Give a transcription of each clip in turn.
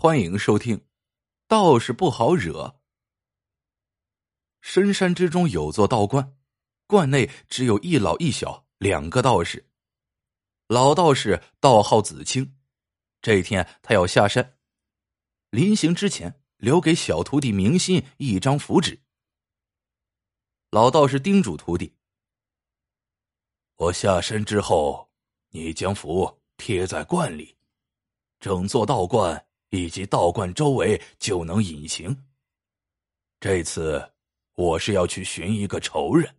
欢迎收听《道士不好惹》。深山之中有座道观，观内只有一老一小两个道士。老道士道号子清，这天他要下山，临行之前留给小徒弟明心一张符纸。老道士叮嘱徒弟：“我下山之后，你将符贴在罐里，整座道观。”以及道观周围就能隐形。这次我是要去寻一个仇人，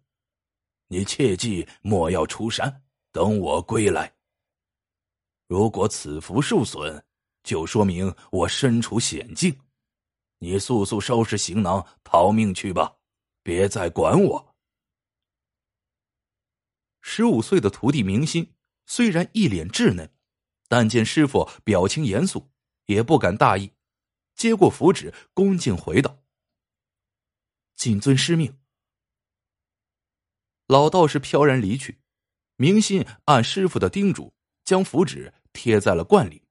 你切记莫要出山，等我归来。如果此符受损，就说明我身处险境，你速速收拾行囊逃命去吧，别再管我。十五岁的徒弟明心虽然一脸稚嫩，但见师傅表情严肃。也不敢大意，接过符纸，恭敬回道：“谨遵师命。”老道士飘然离去，明心按师傅的叮嘱，将符纸贴在了罐里。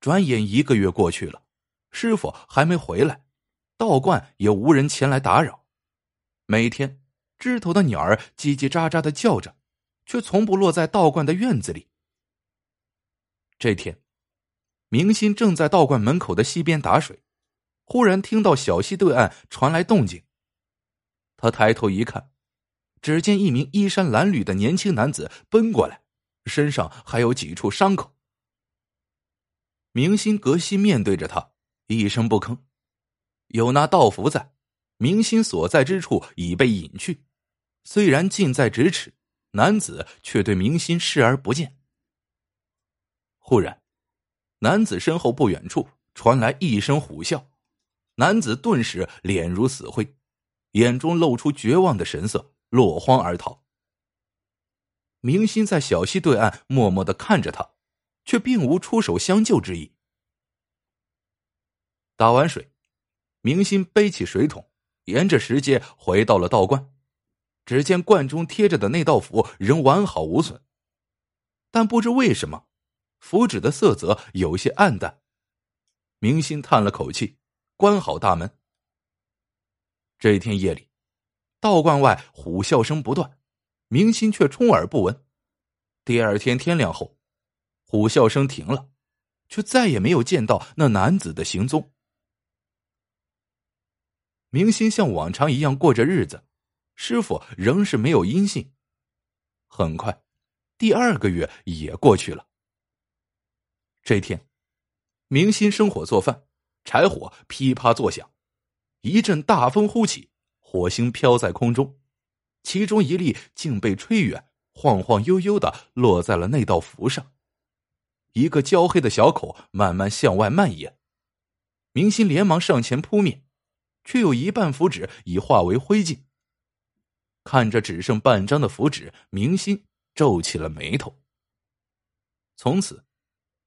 转眼一个月过去了，师傅还没回来，道观也无人前来打扰。每天，枝头的鸟儿叽叽喳喳的叫着，却从不落在道观的院子里。这天。明心正在道观门口的溪边打水，忽然听到小溪对岸传来动静。他抬头一看，只见一名衣衫褴褛的年轻男子奔过来，身上还有几处伤口。明心隔溪面对着他，一声不吭。有那道符在，明心所在之处已被隐去，虽然近在咫尺，男子却对明心视而不见。忽然。男子身后不远处传来一声虎啸，男子顿时脸如死灰，眼中露出绝望的神色，落荒而逃。明心在小溪对岸默默的看着他，却并无出手相救之意。打完水，明心背起水桶，沿着石阶回到了道观。只见罐中贴着的那道符仍完好无损，但不知为什么。符纸的色泽有些暗淡，明心叹了口气，关好大门。这一天夜里，道观外虎啸声不断，明心却充耳不闻。第二天天亮后，虎啸声停了，却再也没有见到那男子的行踪。明心像往常一样过着日子，师傅仍是没有音信。很快，第二个月也过去了。这天，明心生火做饭，柴火噼啪作响，一阵大风呼起，火星飘在空中，其中一粒竟被吹远，晃晃悠悠的落在了那道符上，一个焦黑的小口慢慢向外蔓延。明心连忙上前扑灭，却有一半符纸已化为灰烬。看着只剩半张的符纸，明心皱起了眉头。从此。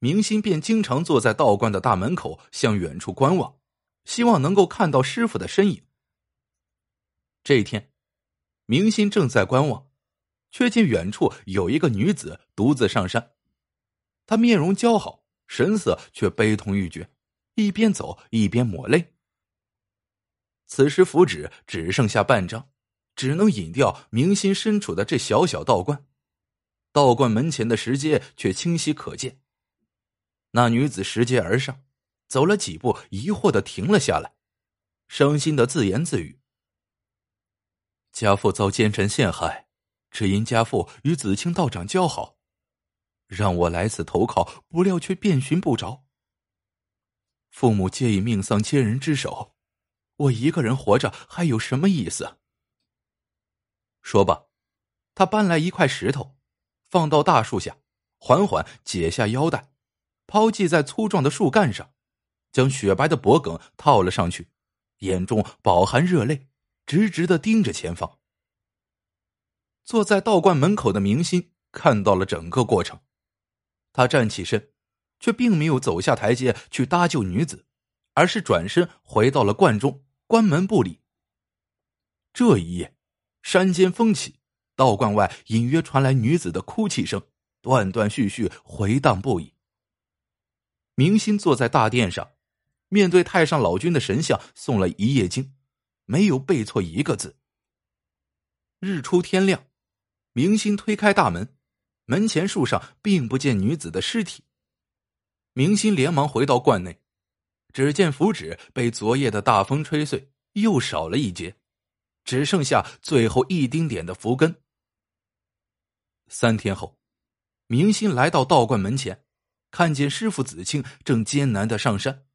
明心便经常坐在道观的大门口，向远处观望，希望能够看到师傅的身影。这一天，明心正在观望，却见远处有一个女子独自上山。她面容姣好，神色却悲痛欲绝，一边走一边抹泪。此时符纸只剩下半张，只能引掉明心身处的这小小道观。道观门前的石阶却清晰可见。那女子拾阶而上，走了几步，疑惑的停了下来，伤心的自言自语：“家父遭奸臣陷害，只因家父与子清道长交好，让我来此投靠，不料却遍寻不着。父母皆已命丧奸人之手，我一个人活着还有什么意思？”说罢，他搬来一块石头，放到大树下，缓缓解下腰带。抛弃在粗壮的树干上，将雪白的脖梗套了上去，眼中饱含热泪，直直的盯着前方。坐在道观门口的明心看到了整个过程，他站起身，却并没有走下台阶去搭救女子，而是转身回到了观中，关门不理。这一夜，山间风起，道观外隐约传来女子的哭泣声，断断续续回荡不已。明心坐在大殿上，面对太上老君的神像诵了一夜经，没有背错一个字。日出天亮，明心推开大门，门前树上并不见女子的尸体。明心连忙回到观内，只见符纸被昨夜的大风吹碎，又少了一截，只剩下最后一丁点的符根。三天后，明心来到道观门前。看见师傅子清正艰难的上山，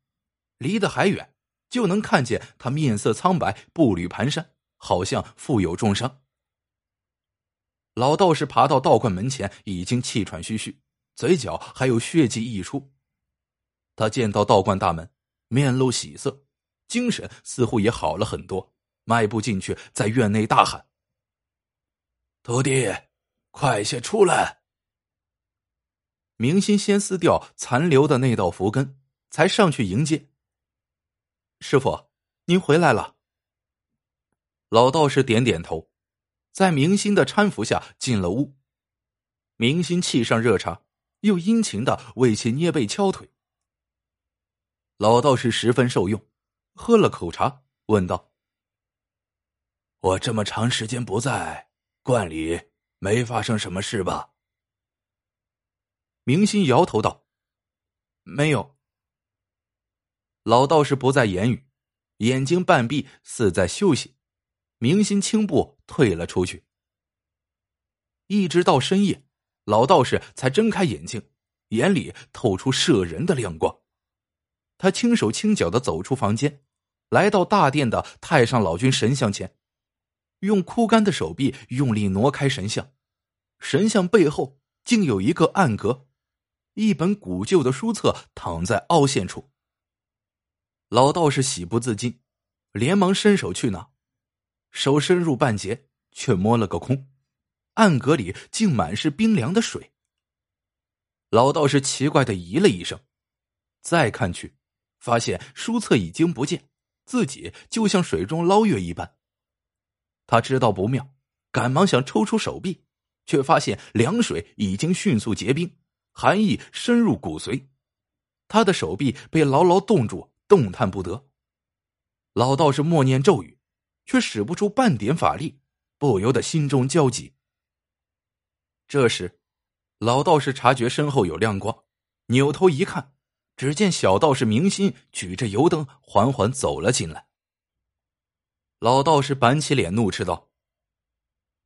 离得还远，就能看见他面色苍白，步履蹒跚，好像负有重伤。老道士爬到道观门前，已经气喘吁吁，嘴角还有血迹溢出。他见到道观大门，面露喜色，精神似乎也好了很多，迈步进去，在院内大喊：“徒弟，快些出来！”明心先撕掉残留的那道符根，才上去迎接。师傅，您回来了。老道士点点头，在明心的搀扶下进了屋。明心沏上热茶，又殷勤的为其捏背敲腿。老道士十分受用，喝了口茶，问道：“我这么长时间不在，观里没发生什么事吧？”明心摇头道：“没有。”老道士不再言语，眼睛半闭，似在休息。明心轻步退了出去。一直到深夜，老道士才睁开眼睛，眼里透出摄人的亮光。他轻手轻脚的走出房间，来到大殿的太上老君神像前，用枯干的手臂用力挪开神像，神像背后竟有一个暗格。一本古旧的书册躺在凹陷处。老道士喜不自禁，连忙伸手去拿，手伸入半截，却摸了个空，暗格里竟满是冰凉的水。老道士奇怪的咦了一声，再看去，发现书册已经不见，自己就像水中捞月一般。他知道不妙，赶忙想抽出手臂，却发现凉水已经迅速结冰。寒意深入骨髓，他的手臂被牢牢冻住，动弹不得。老道士默念咒语，却使不出半点法力，不由得心中焦急。这时，老道士察觉身后有亮光，扭头一看，只见小道士明心举着油灯缓缓走了进来。老道士板起脸，怒斥道：“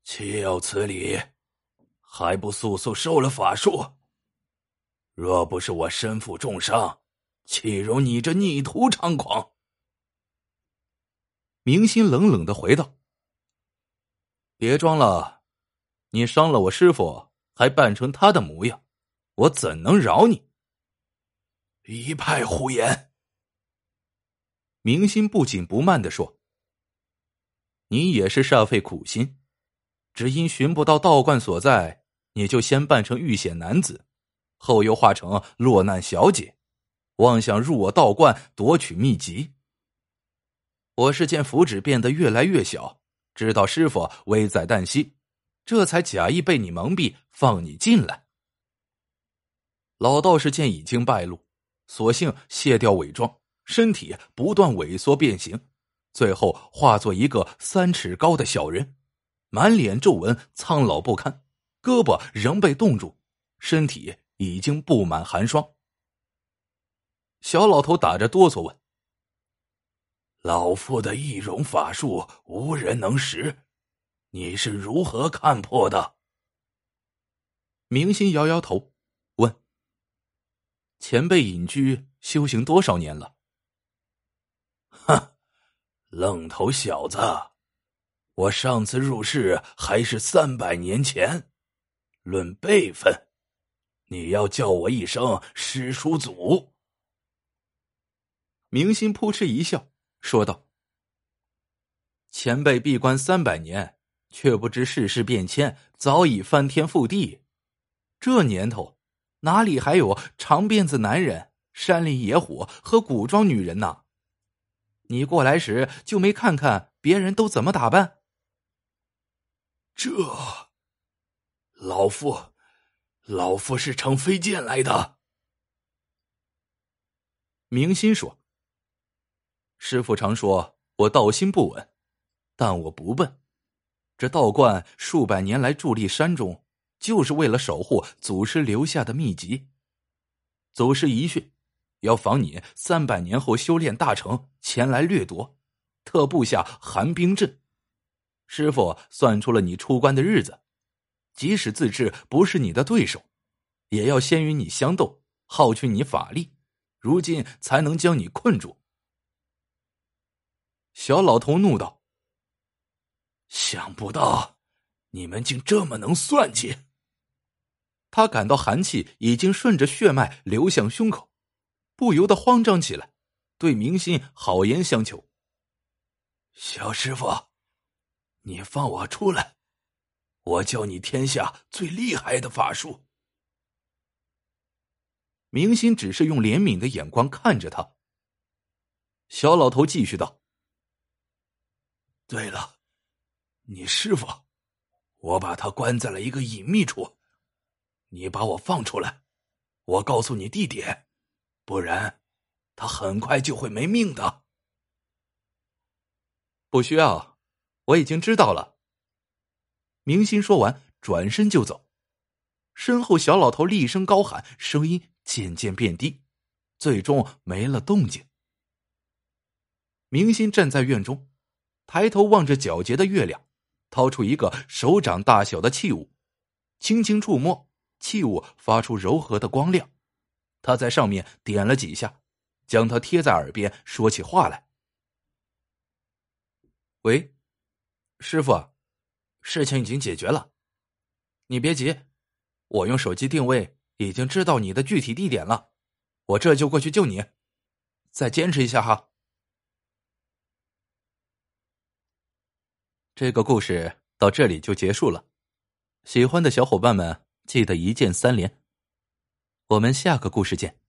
岂有此理！还不速速收了法术！”若不是我身负重伤，岂容你这逆徒猖狂？明心冷冷的回道：“别装了，你伤了我师傅，还扮成他的模样，我怎能饶你？”一派胡言！明心不紧不慢的说：“你也是煞费苦心，只因寻不到道观所在，你就先扮成遇险男子。”后又化成落难小姐，妄想入我道观夺取秘籍。我是见符纸变得越来越小，知道师傅危在旦夕，这才假意被你蒙蔽，放你进来。老道士见已经败露，索性卸掉伪装，身体不断萎缩变形，最后化作一个三尺高的小人，满脸皱纹，苍老不堪，胳膊仍被冻住，身体。已经布满寒霜。小老头打着哆嗦问：“老夫的易容法术无人能识，你是如何看破的？”明心摇摇头，问：“前辈隐居修行多少年了？”“哼，愣头小子，我上次入世还是三百年前，论辈分。”你要叫我一声师叔祖。明心扑哧一笑，说道：“前辈闭关三百年，却不知世事变迁，早已翻天覆地。这年头，哪里还有长辫子男人、山林野虎和古装女人呢？你过来时就没看看别人都怎么打扮？这，老夫。”老夫是乘飞剑来的。明心说：“师傅常说我道心不稳，但我不笨。这道观数百年来伫立山中，就是为了守护祖师留下的秘籍。祖师遗训，要防你三百年后修炼大成前来掠夺，特布下寒冰阵。师傅算出了你出关的日子，即使自知不是你的对手，也要先与你相斗，耗去你法力。”如今才能将你困住。小老头怒道：“想不到你们竟这么能算计！”他感到寒气已经顺着血脉流向胸口，不由得慌张起来，对明心好言相求：“小师傅，你放我出来，我教你天下最厉害的法术。”明心只是用怜悯的眼光看着他。小老头继续道：“对了，你师傅，我把他关在了一个隐秘处，你把我放出来，我告诉你地点，不然他很快就会没命的。”不需要，我已经知道了。明心说完，转身就走，身后小老头厉声高喊，声音。渐渐变低，最终没了动静。明心站在院中，抬头望着皎洁的月亮，掏出一个手掌大小的器物，轻轻触摸，器物发出柔和的光亮。他在上面点了几下，将它贴在耳边，说起话来：“喂，师傅，事情已经解决了，你别急，我用手机定位。”已经知道你的具体地点了，我这就过去救你。再坚持一下哈。这个故事到这里就结束了，喜欢的小伙伴们记得一键三连。我们下个故事见。